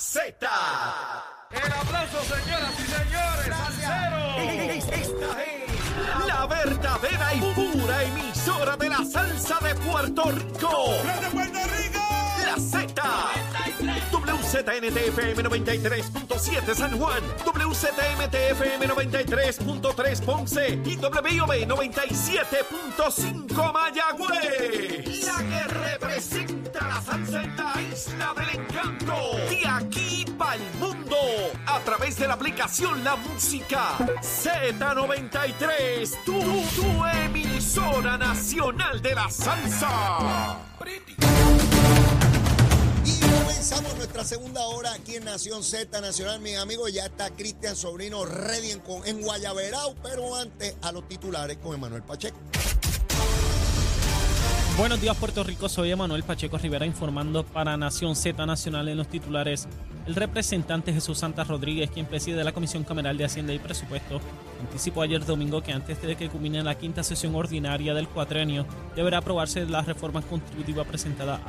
Z. El aplauso, señoras y señores. Salsero. Esta es la verdadera y pura emisora de la salsa de Puerto Rico. ¡De Puerto Rico! La Z. WZNTFM 93.7 San Juan, WZMTFM 93.3 Ponce y WIOB 97.5 Mayagüez. La que representa la en la isla del encanto. De aquí para el mundo. A través de la aplicación La Música Z93. Tu, tu emisora nacional de la salsa. Y comenzamos nuestra segunda hora aquí en Nación Z Nacional. Mis amigos, ya está Cristian Sobrino ready en, en Guayaberao, pero antes a los titulares con Emanuel Pacheco. Buenos días Puerto Rico, soy Emanuel Pacheco Rivera informando para Nación Z Nacional en los titulares. El representante Jesús Santa Rodríguez, quien preside la Comisión Cameral de Hacienda y Presupuesto, anticipó ayer domingo que antes de que culmine la quinta sesión ordinaria del cuatrenio, deberá aprobarse la reforma contributiva presentada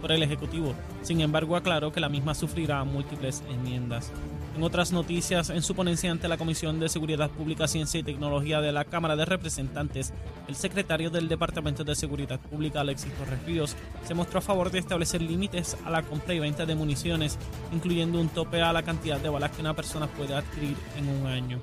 por el Ejecutivo. Sin embargo, aclaró que la misma sufrirá múltiples enmiendas. En otras noticias, en su ponencia ante la Comisión de Seguridad Pública, Ciencia y Tecnología de la Cámara de Representantes, el secretario del Departamento de Seguridad Pública, Alexis Torres Ríos, se mostró a favor de establecer límites a la compra y venta de municiones, incluyendo un tope a la cantidad de balas que una persona puede adquirir en un año.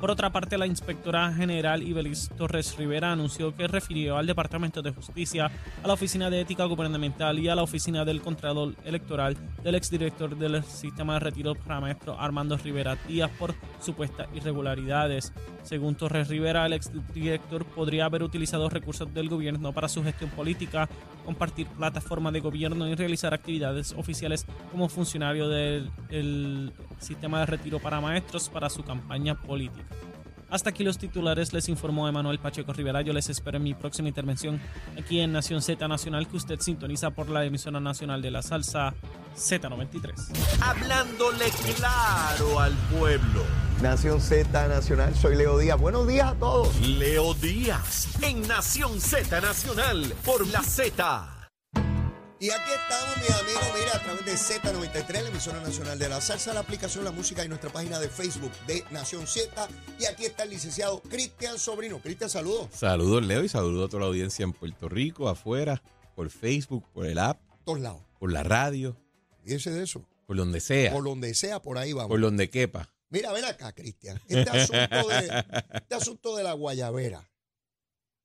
Por otra parte, la inspectora general Ibelis Torres Rivera anunció que refirió al Departamento de Justicia, a la Oficina de Ética Gubernamental y a la Oficina del Contralor Electoral del exdirector del Sistema de Retiro Maestro Armando Rivera Díaz por supuestas irregularidades. Según Torres Rivera, el exdirector podría haber utilizado recursos del gobierno para su gestión política, compartir plataforma de gobierno y realizar actividades oficiales como funcionario del el sistema de retiro para maestros para su campaña política. Hasta aquí los titulares, les informó Emanuel Pacheco Rivera. Yo les espero en mi próxima intervención aquí en Nación Z Nacional, que usted sintoniza por la emisora nacional de la salsa Z93. Hablándole claro al pueblo. Nación Z Nacional, soy Leo Díaz. Buenos días a todos. Leo Díaz en Nación Z Nacional por la Z. Y aquí estamos, mis amigos, mira, a través de Z93, la emisora nacional de la salsa, la aplicación La Música y nuestra página de Facebook de Nación Z. Y aquí está el licenciado Cristian Sobrino. Cristian, saludos. Saludos, Leo, y saludos a toda la audiencia en Puerto Rico, afuera, por Facebook, por el app, Todos lados. por la radio, Fíjese de eso. por donde sea, Por donde sea, por ahí vamos. por donde quepa. Mira, ven acá, Cristian. Este asunto de, este asunto de la guayabera,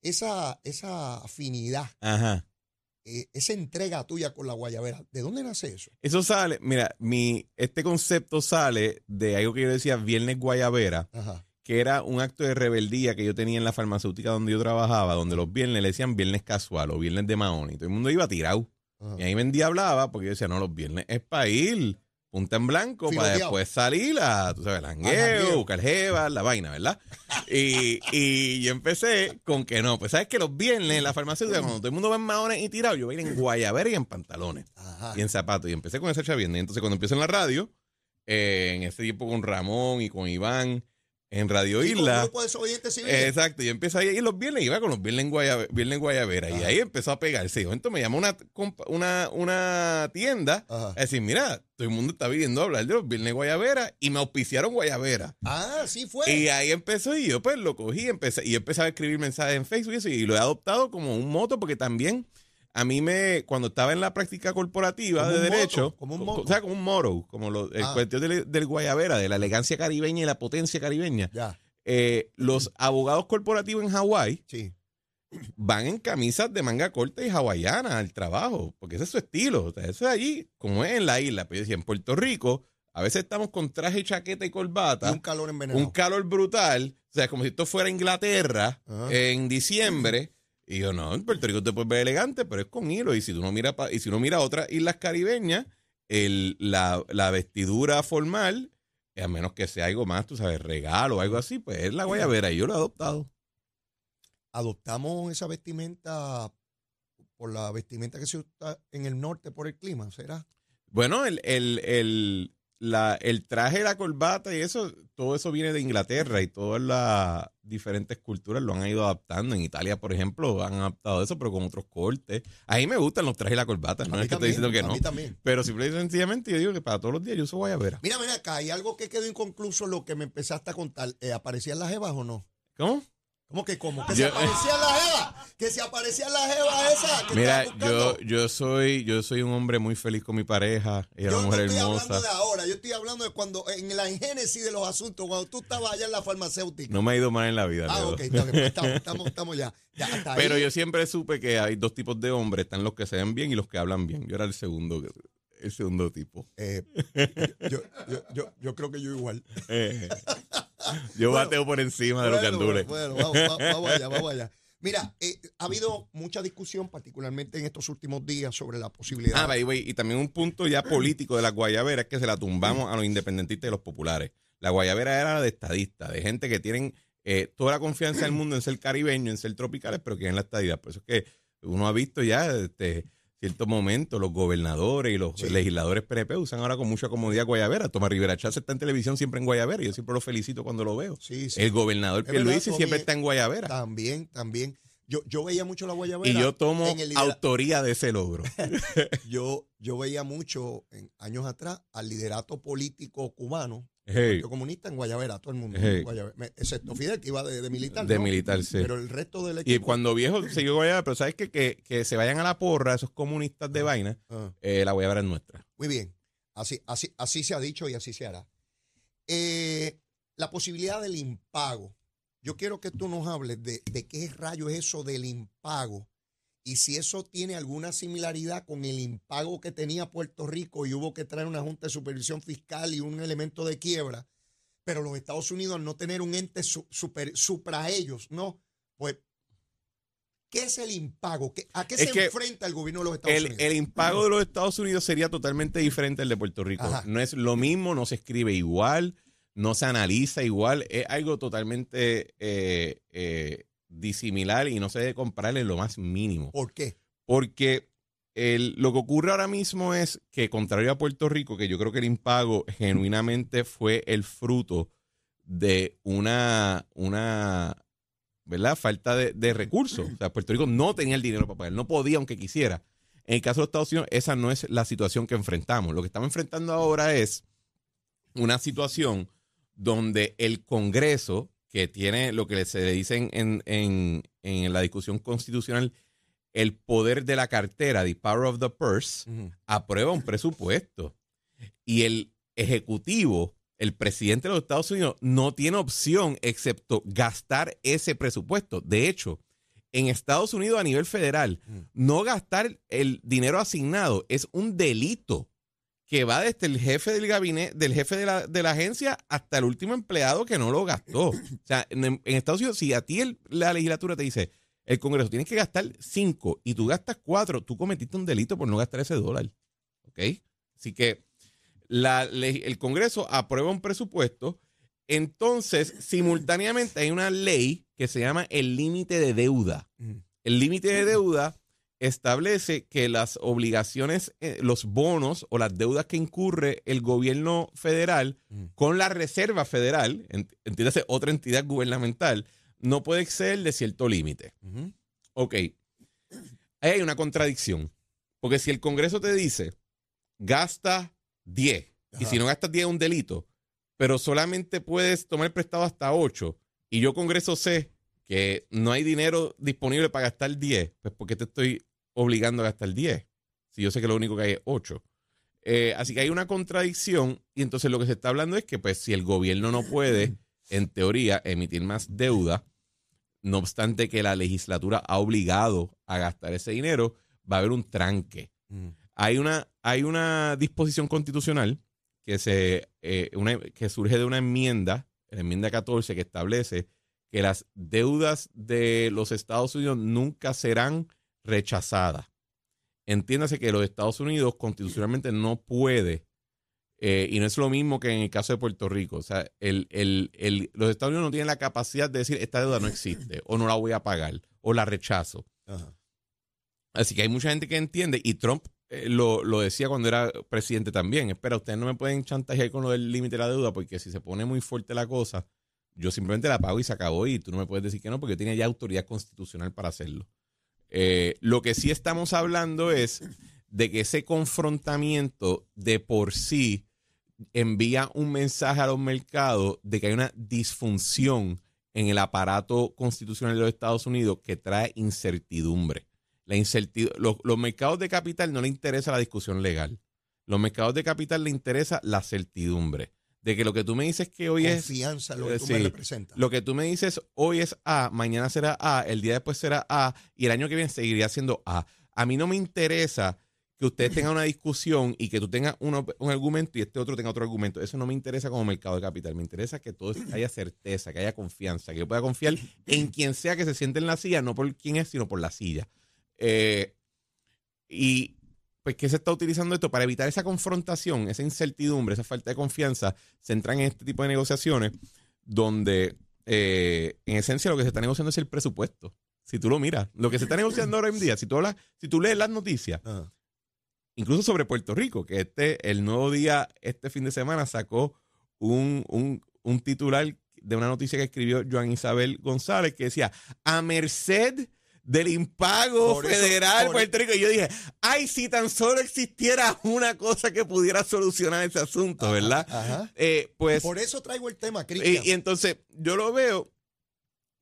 esa, esa afinidad, Ajá. eh, esa entrega tuya con la guayabera, ¿de dónde nace eso? Eso sale, mira, mi, este concepto sale de algo que yo decía Viernes Guayabera, Ajá. que era un acto de rebeldía que yo tenía en la farmacéutica donde yo trabajaba, donde los viernes le decían viernes casual o viernes de Mahoney. Todo el mundo iba tirado. ajá. Y ahí me endiablaba porque yo decía, no, los viernes es para ir, punta en blanco, para después salir a, tú sabes, jangueo, buscar jeva, la vaina, ¿verdad? Y, y yo empecé con que no, pues sabes que los viernes en la farmacéutica, cuando todo el mundo va en maones y tirado, yo voy a ir en guayabera y en pantalones Ajá. y en zapatos. Y empecé con esa chavienda. Y entonces cuando empiezo en la radio, eh, en ese tiempo con Ramón y con Iván, en Radio Sí, con un Isla. grupo de desobedientes civiles. Exacto, y empecé ahí y los viernes, iba con los viernes en, Guaya- viernes Guayabera, y ahí empezó a pegarse. Momento me llamó una, una, una tienda Ajá. a decir, mira, todo el mundo está viviendo a hablar de los viernes Guayabera, y me auspiciaron Guayabera. Ah, sí fue. Y ahí empezó, y yo pues lo cogí, empecé, y empecé a escribir mensajes en Facebook y eso, y lo he adoptado como un moto, porque también a mí me, cuando estaba en la práctica corporativa Como de moto, derecho, como un moto. o sea, como un moro, como lo, el Ah. cuestión del, del Guayabera, de la elegancia caribeña y la potencia caribeña, Ya, eh, los abogados corporativos en Hawái sí. van en camisas de manga corta y hawaiana al trabajo, porque ese es su estilo. O sea, eso es allí, como es en la isla. Pero yo decía, en Puerto Rico, a veces estamos con traje, chaqueta y Y corbata, un calor envenenado. un calor brutal. O sea, como si esto fuera Inglaterra Ajá. en diciembre. Y yo, no, en Puerto Rico te puedes ver elegante, pero es con hilo. Y si tú no miras, pa- y si uno mira otras islas caribeñas, el, la, la vestidura formal, a menos que sea algo más, tú sabes, regalo o algo así, pues es la guayabera. Y yo lo he adoptado. Adoptamos esa vestimenta por la vestimenta que se usa en el norte por el clima, ¿será? Bueno, el, el, el, la, el traje, la corbata y eso, todo eso viene de Inglaterra y todas las diferentes culturas lo han ido adaptando. En Italia, por ejemplo, han adaptado eso, pero con otros cortes. A mí me gustan los trajes y la corbata, no A es que estoy también, diciendo que a no. mí también. Pero simple y sencillamente yo digo que para todos los días yo uso guayabera. Mira, mira acá, hay algo que quedó inconcluso lo que me empezaste a contar. Eh, ¿Aparecían las jevas o no? ¿Cómo? ¿Cómo que cómo? Que Yo- se aparecían las jevas. Que se aparecían las jevas esas. Que Mira, yo, yo soy yo soy un hombre muy feliz con mi pareja. Ella Yo una no mujer estoy hermosa. hablando de ahora, yo estoy hablando de cuando, en la génesis de los asuntos, cuando tú estabas allá en la farmacéutica. No me ha ido mal en la vida. ah, Leo. ok, está pues estamos, estamos, estamos ya. ya hasta ahí. Pero yo siempre supe que hay dos tipos de hombres, están los que se ven bien y los que hablan bien. Yo era el segundo, el segundo tipo. Eh, yo, yo, yo, yo creo que yo igual. Eh, yo bateo por encima de los Bueno, gandules. Bueno, vamos, allá, vamos allá. Mira, eh, ha habido mucha discusión, particularmente en estos últimos días, sobre la posibilidad. Ah, by the way, y también un punto ya político de la guayabera es que se la tumbamos a los independentistas y los populares. La guayabera era de estadistas, de gente que tienen eh, toda la confianza del mundo en ser caribeños, en ser tropicales, pero que en la estadidad. Por eso es que uno ha visto ya este ciertos momentos los gobernadores y los Sí. legisladores PNP usan ahora con mucha comodidad guayabera. Tomás Rivera Chávez está en televisión siempre en guayabera y yo siempre lo felicito cuando lo veo. sí, sí. El gobernador Es Pierluisi siempre está en guayabera. También, también. Yo, yo veía mucho la guayabera. Y yo tomo autoría de ese logro. yo, yo veía mucho en años atrás al liderato político cubano, Hey, comunista en Guayabera, todo el mundo. Hey. excepto Fidel, que iba de, de militar. de ¿no? militar, sí. Pero el resto del Y equipo. cuando viejo siguió Guayabera, pero sabes que, que, que se vayan a la porra esos comunistas de vaina, Ah. eh, la Guayabera es nuestra. Muy bien. Así, así, así se ha dicho y así se hará. Eh, la posibilidad del impago. Yo quiero que tú nos hables de, de qué rayo es eso del impago y si eso tiene alguna similaridad con el impago que tenía Puerto Rico y hubo que traer una Junta de Supervisión Fiscal y un elemento de quiebra, pero los Estados Unidos al no tener un ente su- super, supra ellos, ¿no? Pues, ¿qué es el impago? ¿Qué- ¿A qué Es se enfrenta el gobierno de los Estados El, Unidos? el impago de los Estados Unidos sería totalmente diferente al de Puerto Rico. Ajá. No es lo mismo, no se escribe igual, no se analiza igual, es algo totalmente eh, eh, disimilar y no se debe comparar en lo más mínimo. ¿Por qué? Porque el- lo que ocurre ahora mismo es que, contrario a Puerto Rico, que yo creo que el impago genuinamente fue el fruto de una, una ¿verdad? falta de, de recursos. O sea, Puerto Rico no tenía el dinero para pagar, no podía aunque quisiera. En el caso de los Estados Unidos, esa no es la situación que enfrentamos. Lo que estamos enfrentando ahora es una situación donde el Congreso, que tiene lo que se le dice en, en, en la discusión constitucional, el poder de la cartera, the power of the purse, aprueba un presupuesto. Y el ejecutivo, el presidente de los Estados Unidos, no tiene opción excepto gastar ese presupuesto. De hecho, en Estados Unidos a nivel federal, no gastar el dinero asignado es un delito que va desde el jefe del gabinete, del jefe de la, de la agencia hasta el último empleado que no lo gastó. O sea, en, en Estados Unidos, si a ti el- la legislatura te dice, el Congreso tienes que gastar cinco y tú gastas cuatro, tú cometiste un delito por no gastar ese dólar. ¿Ok? Así que la el Congreso aprueba un presupuesto. Entonces, simultáneamente hay una ley que se llama el límite de deuda. El límite de deuda establece que las obligaciones, eh, los bonos o las deudas que incurre el gobierno federal con la Reserva Federal, ent- entiéndase otra entidad gubernamental, no puede exceder de cierto límite. Ok. Ahí hay una contradicción. Porque si el Congreso te dice, gasta 10, y si no gastas 10 es un delito, pero solamente puedes tomar prestado hasta 8, y yo Congreso sé que no hay dinero disponible para gastar 10, pues ¿por qué te estoy obligando a gastar 10? Si yo sé que lo único que hay es 8. Eh, así que hay una contradicción y entonces lo que se está hablando es que pues si el gobierno no puede, en teoría, emitir más deuda, no obstante que la legislatura ha obligado a gastar ese dinero, va a haber un tranque. Hay una, hay una disposición constitucional que, se, eh, una- que surge de una enmienda, la enmienda 14, que establece que las deudas de los Estados Unidos nunca serán rechazadas. Entiéndase que los Estados Unidos constitucionalmente no puede, eh, y no es lo mismo que en el caso de Puerto Rico. O sea, el, el- el- los Estados Unidos no tienen la capacidad de decir esta deuda no existe, o no la voy a pagar, o la rechazo. Ajá. Así que hay mucha gente que entiende, y Trump eh, lo, lo decía cuando era presidente también. Espera, ustedes no me pueden chantajear con lo del límite de la deuda porque si se pone muy fuerte la cosa, yo simplemente la pago y se acabó y tú no me puedes decir que no porque yo tenía ya autoridad constitucional para hacerlo. Eh, lo que sí estamos hablando es de que ese confrontamiento de por sí envía un mensaje a los mercados de que hay una disfunción en el aparato constitucional de los Estados Unidos que trae incertidumbre. La los, los mercados de capital no le interesa la discusión legal. Los mercados de capital le interesa la certidumbre. De que lo que tú me dices que hoy es Confianza lo que eh, tú sí. me representas. lo que tú me dices hoy es A, mañana será A, el día después será A y el año que viene seguiría siendo A. A mí no me interesa que ustedes tengan una discusión y que tú tengas uno- un argumento y este otro tenga otro argumento. Eso no me interesa como mercado de capital. Me interesa que todo haya certeza, que haya confianza, que yo pueda confiar en quien sea que se siente en la silla, no por quién es, sino por la silla. Eh, y pues que se está utilizando esto para evitar esa confrontación, esa incertidumbre, esa falta de confianza, se entran en este tipo de negociaciones donde eh, en esencia lo que se está negociando es el presupuesto. Si tú lo miras, lo que se está negociando ahora en día, si tú, hablas, si tú lees las noticias, Ah. incluso sobre Puerto Rico, que este, el nuevo día, este fin de semana, sacó un, un, un titular de una noticia que escribió Joan Isabel González que decía, a merced del impago Por eso- federal de por- Puerto Rico. Y yo dije, ay, si tan solo existiera una cosa que pudiera solucionar ese asunto, ¿verdad? Ajá. Eh, pues Por eso traigo el tema, y, Cristian. y entonces yo lo veo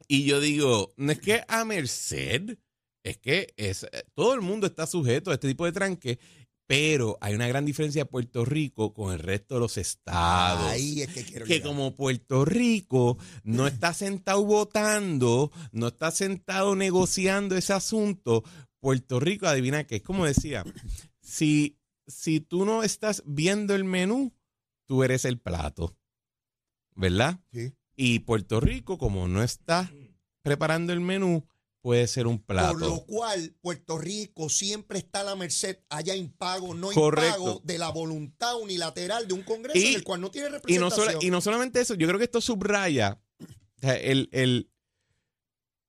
y yo digo, no es que a merced, es que es, eh, todo el mundo está sujeto a este tipo de tranque, pero hay una gran diferencia de Puerto Rico con el resto de los estados. Ahí es que quiero que llegar. como Puerto Rico no está sentado votando, no está sentado negociando ese asunto, Puerto Rico, adivina qué, es como decía, si, si tú no estás viendo el menú, tú eres el plato, ¿verdad? Sí. Y Puerto Rico, como no está preparando el menú, puede ser un plato. Por lo cual, Puerto Rico siempre está a la merced, haya impago, no Correcto. impago, de la voluntad unilateral de un Congreso Y- en el cual no tiene Y no, representación. sola- y no solamente eso, yo creo que esto subraya, el, el-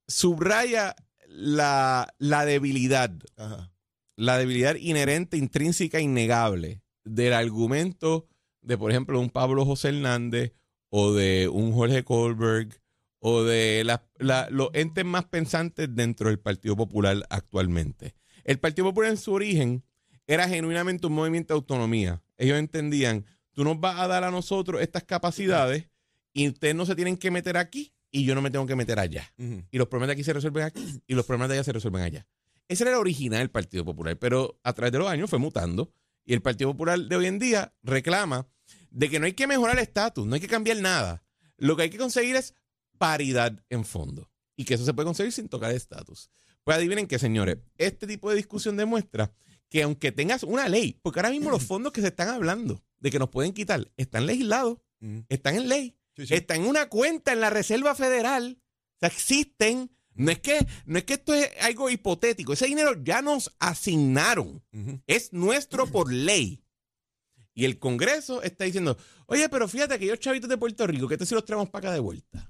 subraya la, la debilidad, Ajá. la debilidad inherente, intrínseca, innegable del argumento de, por ejemplo, un Pablo José Hernández o de un Jorge Kohlberg o de la- la- los entes más pensantes dentro del Partido Popular actualmente. El Partido Popular en su origen era genuinamente un movimiento de autonomía. Ellos entendían, tú nos vas a dar a nosotros estas capacidades y ustedes no se tienen que meter aquí y yo no me tengo que meter allá. Y los problemas de aquí se resuelven aquí y los problemas de allá se resuelven allá. Ese era el original del Partido Popular, pero a través de los años fue mutando y el Partido Popular de hoy en día reclama de que no hay que mejorar el estatus, no hay que cambiar nada. Lo que hay que conseguir es paridad en fondo y que eso se puede conseguir sin tocar estatus. Pues adivinen qué, señores, este tipo de discusión demuestra que aunque tengas una ley, porque ahora mismo los fondos que se están hablando de que nos pueden quitar están legislados, Ujú. están en ley, Sí, sí. están en una cuenta en la Reserva Federal, o sea, existen. No es que, no es que esto es algo hipotético, ese dinero ya nos asignaron, es nuestro por ley. Y el Congreso está diciendo, oye, pero fíjate que yo chavitos de Puerto Rico, que te si los traemos para acá de vuelta.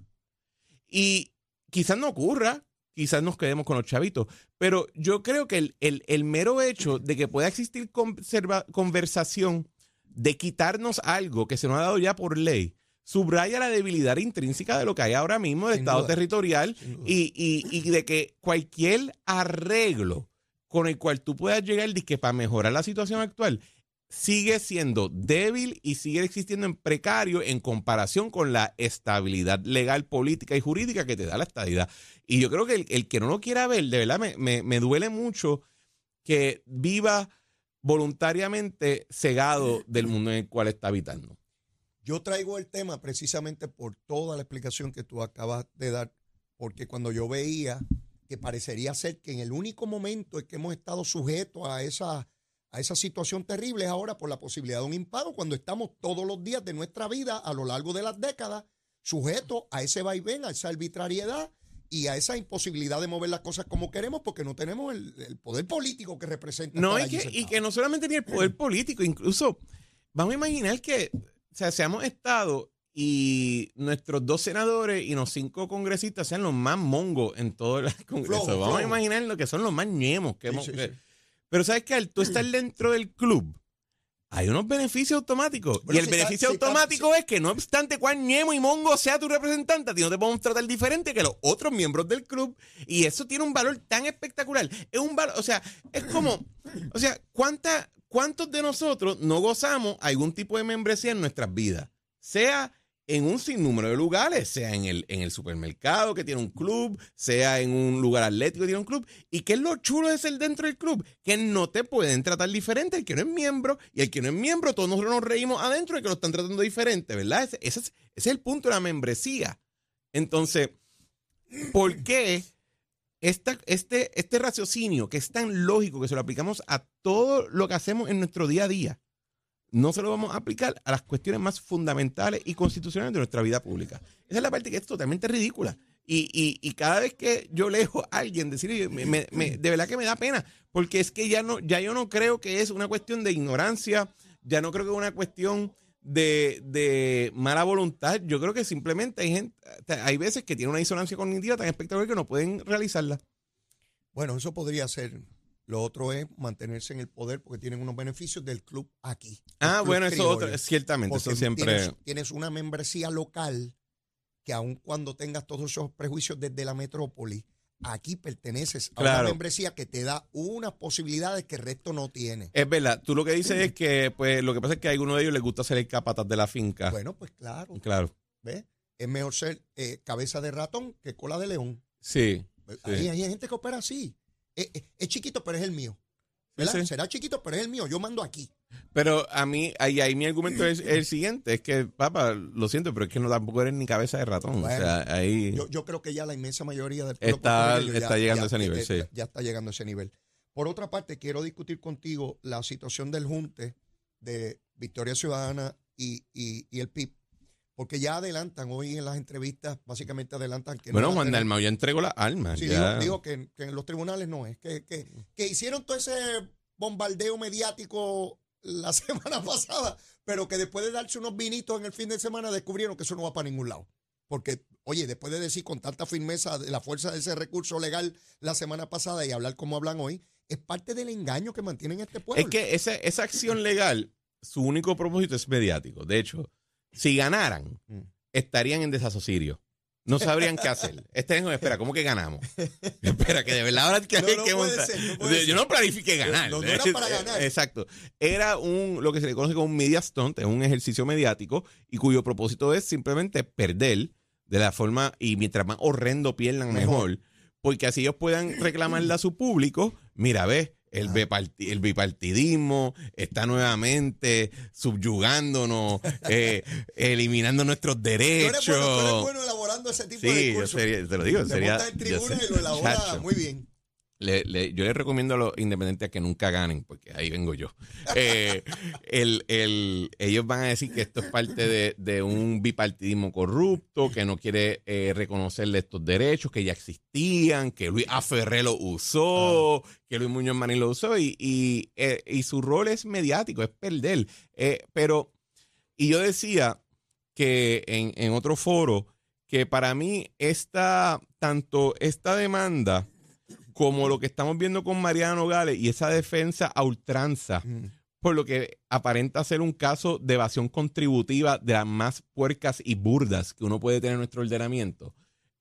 Y quizás no ocurra, quizás nos quedemos con los chavitos, pero yo creo que el, el- el mero hecho de que pueda existir conserva- conversación de quitarnos algo que se nos ha dado ya por ley, subraya la debilidad intrínseca de lo que hay ahora mismo de Sin Estado duda. territorial y, y- y de que cualquier arreglo con el cual tú puedas llegar que para mejorar la situación actual sigue siendo débil y sigue existiendo en precario en comparación con la estabilidad legal, política y jurídica que te da la estadidad. Y yo creo que el, el que no lo quiera ver, de verdad me, me- me duele mucho que viva voluntariamente cegado del mundo en el cual está habitando. Yo traigo el tema precisamente por toda la explicación que tú acabas de dar, porque cuando yo veía que parecería ser que en el único momento en que hemos estado sujetos a esa, a esa situación terrible es ahora por la posibilidad de un impago, cuando estamos todos los días de nuestra vida a lo largo de las décadas sujetos a ese vaivén, a esa arbitrariedad y a esa imposibilidad de mover las cosas como queremos porque no tenemos el, el poder político que representa. No, y que, y que no solamente ni el poder político, incluso vamos a imaginar que, o sea, seamos Estado y nuestros dos senadores y los cinco congresistas sean los más mongos en todo el Congreso. Flojo, vamos a imaginar lo que son los más ñemos. Que Sí, hemos- sí, que- sí. Pero sabes que al tú estar dentro del club, hay unos beneficios automáticos. Bueno, y el si beneficio está- si está- automático es que no obstante cuán ñemo y mongo sea tu representante, a ti no te podemos tratar diferente que los otros miembros del club. Y eso tiene un valor tan espectacular. Es un valor, o sea, es como, o sea, ¿cuánta, ¿cuántos de nosotros no gozamos algún tipo de membresía en nuestras vidas? Sea en un sinnúmero de lugares, sea en el, en el supermercado que tiene un club, sea en un lugar atlético que tiene un club. ¿Y qué es lo chulo de ser dentro del club? Que no te pueden tratar diferente el que no es miembro y el que no es miembro, todos nosotros nos reímos adentro de que lo están tratando diferente, ¿verdad? Ese, es, el punto de la membresía. Entonces, ¿por qué este, este raciocinio que es tan lógico que se lo aplicamos a todo lo que hacemos en nuestro día a día? No se lo vamos a aplicar a las cuestiones más fundamentales y constitucionales de nuestra vida pública. Esa es la parte que es totalmente ridícula. Y, y- y cada vez que yo leo a alguien decir, me- me- de verdad que me da pena, porque es que ya no, ya yo no creo que es una cuestión de ignorancia, ya no creo que es una cuestión de, de mala voluntad. Yo creo que simplemente hay gente, hay veces que tiene una disonancia cognitiva tan espectacular que no pueden realizarla. Bueno, eso podría ser. Lo otro es mantenerse en el poder porque tienen unos beneficios del club aquí. Ah, club bueno, eso criollo. otro, ciertamente, eso siempre. Tienes, tienes una membresía local que aun cuando tengas todos esos prejuicios desde la metrópoli, aquí perteneces a Claro. una membresía que te da unas posibilidades que el resto no tiene. Es verdad, tú lo que dices es que, pues, lo que pasa es que a alguno de ellos les gusta ser el capataz de la finca. Bueno, pues claro, Claro, ¿ves? Es mejor ser eh, cabeza de ratón que cola de león. sí. Hay, Sí. hay gente que opera así. Es, es- es chiquito, pero es el mío. ¿verdad? Sí. Será chiquito, pero es el mío. Yo mando aquí. Pero a mí, ahí, ahí mi argumento es el siguiente, es que, papá, lo siento, pero es que no tampoco eres ni cabeza de ratón. Bueno, o sea, ahí... Yo, yo creo que ya la inmensa mayoría del pueblo Está- está llegando a ese nivel, eh, sí. Ya está llegando a ese nivel. Por otra parte, quiero discutir contigo la situación del junte de Victoria Ciudadana y, y- y el PIB, porque ya adelantan hoy en las entrevistas, básicamente adelantan que no bueno, a Juan Dalmau ya entregó las armas. Sí, ya. digo, digo que, que en los tribunales no es, que, que, que hicieron todo ese bombardeo mediático la semana pasada, pero que después de darse unos vinitos en el fin de semana descubrieron que eso no va para ningún lado. Porque, oye, después de decir con tanta firmeza de la fuerza de ese recurso legal la semana pasada y hablar como hablan hoy, es parte del engaño que mantienen este pueblo. Es que esa, esa acción legal, su único propósito es mediático. De hecho, si ganaran, Mm. estarían en desasosirio. No sabrían qué hacer. Estarían como, espera, ¿cómo que ganamos? espera, que de verdad ahora que No, hay no que montar. ser, no Yo no planifiqué ganar. No, no era para ganar. Exacto. Era un, lo que se le conoce como un media stunt, es un ejercicio mediático y cuyo propósito es simplemente perder de la forma, y mientras más horrendo pierdan, Mejor. mejor. Porque así ellos puedan reclamarle a su público, mira, ves, el, biparti- el bipartidismo está nuevamente subyugándonos, eh, eliminando nuestros tú eres, derechos. bueno, tú eres bueno elaborando ese tipo de sí, yo discursos. sería, te lo digo, Te sería. en yo tribuna y lo elabora muy bien. Le- le- yo les recomiendo a los independientes que nunca ganen, porque ahí vengo yo. Eh, el- el- ellos van a decir que esto es parte de, de un bipartidismo corrupto, que no quiere eh, reconocerle estos derechos que ya existían, que Luis Aferré lo usó, que Luis Muñoz Marín lo usó, y, y, eh, y su rol es mediático, es perder. Pero, y yo decía que en, en otro foro, que para mí esta, tanto esta demanda como lo que estamos viendo con Mariano Nogales y esa defensa a ultranza, Mm. por lo que aparenta ser un caso de evasión contributiva de las más puercas y burdas que uno puede tener en nuestro ordenamiento,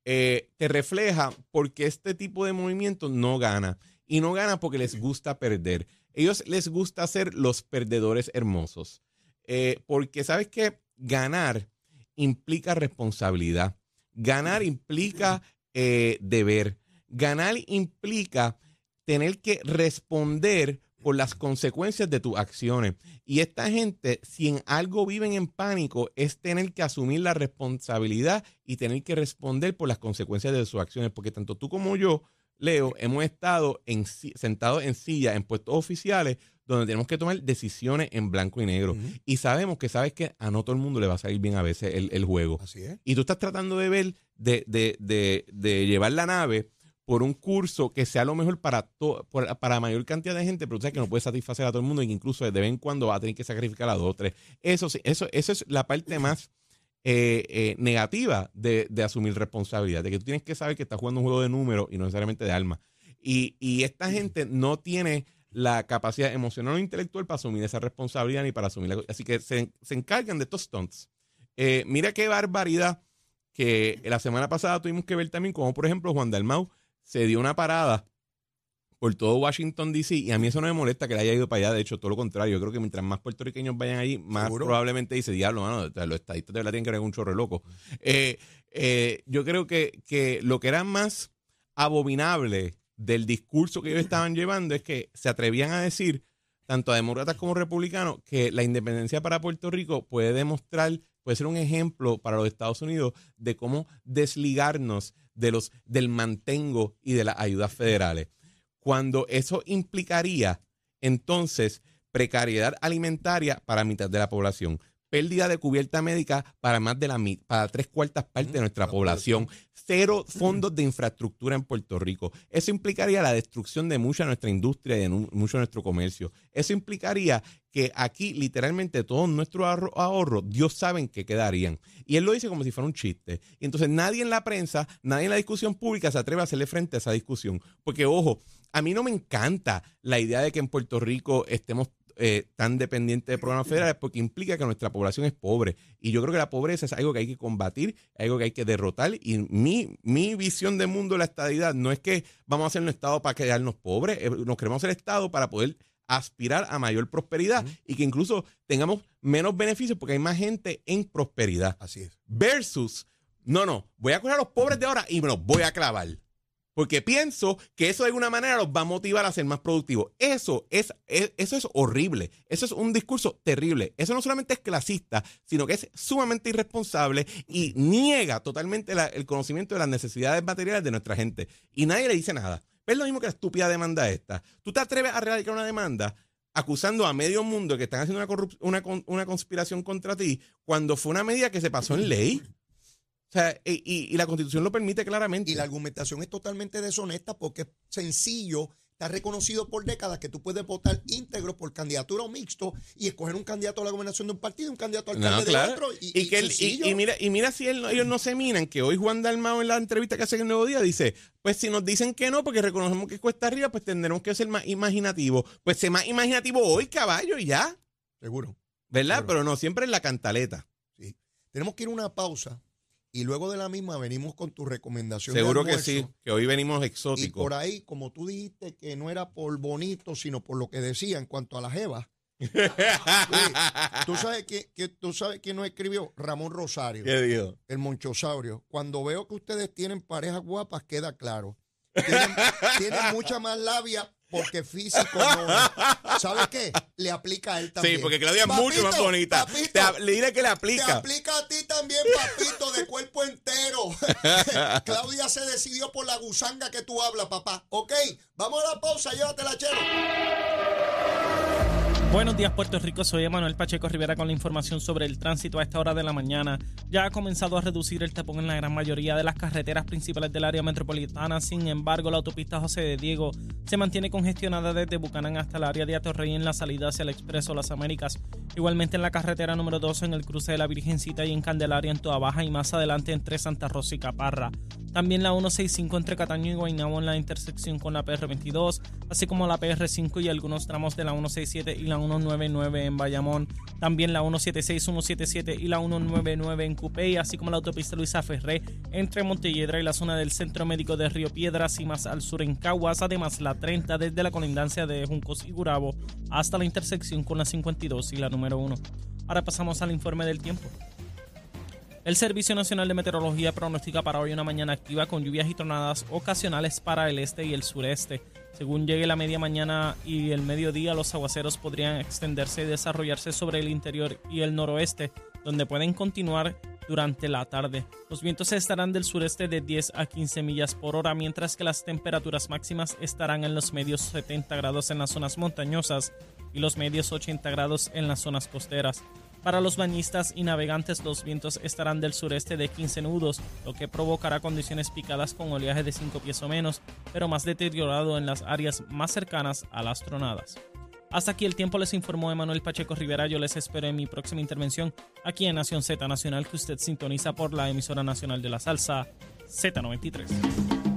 eh, te refleja porque este tipo de movimiento no gana. Y no gana porque les gusta perder. Ellos les gusta ser los perdedores hermosos. Eh, porque sabes que ganar implica responsabilidad. Ganar implica eh, deber. Ganar implica tener que responder por las consecuencias de tus acciones. Y esta gente, si en algo viven en pánico, es tener que asumir la responsabilidad y tener que responder por las consecuencias de sus acciones. Porque tanto tú como yo, Leo, hemos estado en, sentados en silla, en puestos oficiales, donde tenemos que tomar decisiones en blanco y negro. Y sabemos que sabes que a no todo el mundo le va a salir bien a veces el, el juego. Así es. Y tú estás tratando de ver, de, de, de, de llevar la nave por un curso que sea lo mejor para, to- por- para mayor cantidad de gente, pero tú sabes que no puede satisfacer a todo el mundo y que incluso de vez en cuando va a tener que sacrificar a dos o tres. Eso sí, eso, eso es la parte más eh, eh, negativa de, de asumir responsabilidad, de que tú tienes que saber que estás jugando un juego de números y no necesariamente de alma. Y, y esta gente no tiene la capacidad emocional o intelectual para asumir esa responsabilidad ni para asumir la Así que se, se encargan de estos stunts. Eh, mira qué barbaridad que la semana pasada tuvimos que ver también como, por ejemplo, Juan Dalmau se dio una parada por todo Washington, D.C. Y a mí eso no me molesta que le haya ido para allá. De hecho, todo lo contrario. Yo creo que mientras más puertorriqueños vayan allí, más probablemente dice, diablo, mano, los estadistas de verdad tienen que ver un chorro loco. Eh, eh, yo creo que, que lo que era más abominable del discurso que ellos estaban llevando es que se atrevían a decir, tanto a demócratas como republicanos, que la independencia para Puerto Rico puede demostrar, puede ser un ejemplo para los Estados Unidos de cómo desligarnos de los, del mantengo y de las ayudas federales. Cuando eso implicaría entonces precariedad alimentaria para mitad de la población, pérdida de cubierta médica para más de la para tres cuartas partes de nuestra población, cero fondos de infraestructura en Puerto Rico. Eso implicaría la destrucción de mucha nuestra industria y de mucho de nuestro comercio. Eso implicaría que aquí literalmente todos nuestros ahorros, Dios saben que quedarían. Y él lo dice como si fuera un chiste. Y entonces nadie en la prensa, nadie en la discusión pública se atreve a hacerle frente a esa discusión. Porque, ojo, a mí no me encanta la idea de que en Puerto Rico estemos eh, tan dependientes de programas federales porque implica que nuestra población es pobre. Y yo creo que la pobreza es algo que hay que combatir, algo que hay que derrotar. Y mi, mi visión de mundo de la estadidad no es que vamos a hacer un Estado para quedarnos pobres, eh, nos queremos hacer Estado para poder aspirar a mayor prosperidad y que incluso tengamos menos beneficios porque hay más gente en prosperidad. Así es. Versus, no, no, voy a coger a los pobres de ahora y me los voy a clavar. Porque pienso que eso de alguna manera los va a motivar a ser más productivos. Eso es, eso es horrible. Eso es un discurso terrible. Eso no solamente es clasista, sino que es sumamente irresponsable y niega totalmente el conocimiento de las necesidades materiales de nuestra gente. Y nadie le dice nada. Es lo mismo que la estúpida demanda esta. Tú te atreves a radicar una demanda acusando a medio mundo que están haciendo una, una, una conspiración contra ti cuando fue una medida que se pasó en ley. O sea, y, la constitución lo permite claramente. Y la argumentación es totalmente deshonesta porque es sencillo, está reconocido por décadas que tú puedes votar íntegro por candidatura o mixto y escoger un candidato a la gobernación de un partido y un candidato al alcalde de otro. Y, que y, mira, y mira si ellos no se minan, que hoy Juan Dalmao en la entrevista que hace en el Nuevo Día dice, pues si nos dicen que no, porque reconocemos que cuesta arriba, pues tendremos que ser más imaginativos. Pues sé más imaginativo hoy, caballo, y ya. Seguro. ¿Verdad? Pero no, siempre en la cantaleta. Sí. Tenemos que ir a una pausa y luego de la misma venimos con tu recomendación. Seguro que sí, que hoy venimos exóticos. Y por ahí, como tú dijiste que no era por bonito, sino por lo que decía en cuanto a la jeva. ¿tú, sabes que, tú sabes quién nos escribió? Ramón Rosario. ¿Qué dijo? El Monchosaurio. Cuando veo que ustedes tienen parejas guapas, queda claro. Tienen, tienen mucha más labia porque físico no. ¿Sabes qué? Le aplica a él también. Sí, porque Claudia es mucho más bonita. le diré que le aplica. Te aplica a ti también, papito, de cuerpo entero. Claudia se decidió por la gusanga que tú hablas, papá. Ok, vamos a la pausa, llévatela, chero. Buenos días Puerto Rico, soy Emanuel Pacheco Rivera con la información sobre el tránsito a esta hora de la mañana. Ya ha comenzado a reducir el tapón en la gran mayoría de las carreteras principales del área metropolitana, sin embargo la autopista José de Diego se mantiene congestionada desde Bucanán hasta el área de Atorrey en la salida hacia el Expreso Las Américas. Igualmente en la carretera número 12 en el cruce de la Virgencita y en Candelaria en Toa Baja y más adelante entre Santa Rosa y Caparra. También la 165 entre Cataño y Guaynabo en la intersección con la PR22, así como la PR5 y algunos tramos de la 167 y la 199 en Bayamón. También la 176, 177 y la 199 en Cupey, así como la autopista Luisa Ferré entre Montelledra y la zona del Centro Médico de Río Piedras y más al sur en Caguas. Además, la 30 desde la colindancia de Juncos y Gurabo hasta la intersección con la 52 y la número 1. Ahora pasamos al informe del tiempo. El Servicio Nacional de Meteorología pronostica para hoy una mañana activa con lluvias y tronadas ocasionales para el este y el sureste. Según llegue la media mañana y el mediodía, los aguaceros podrían extenderse y desarrollarse sobre el interior y el noroeste, donde pueden continuar durante la tarde. Los vientos estarán del sureste de 10 a 15 millas por hora, mientras que las temperaturas máximas estarán en los medios 70 grados en las zonas montañosas y los medios 80 grados en las zonas costeras. Para los bañistas y navegantes los vientos estarán del sureste de 15 nudos, lo que provocará condiciones picadas con oleaje de 5 pies o menos, pero más deteriorado en las áreas más cercanas a las tronadas. Hasta aquí el tiempo les informó Emanuel Pacheco Rivera. Yo les espero en mi próxima intervención aquí en Nación Z Nacional que usted sintoniza por la emisora nacional de la salsa Z93.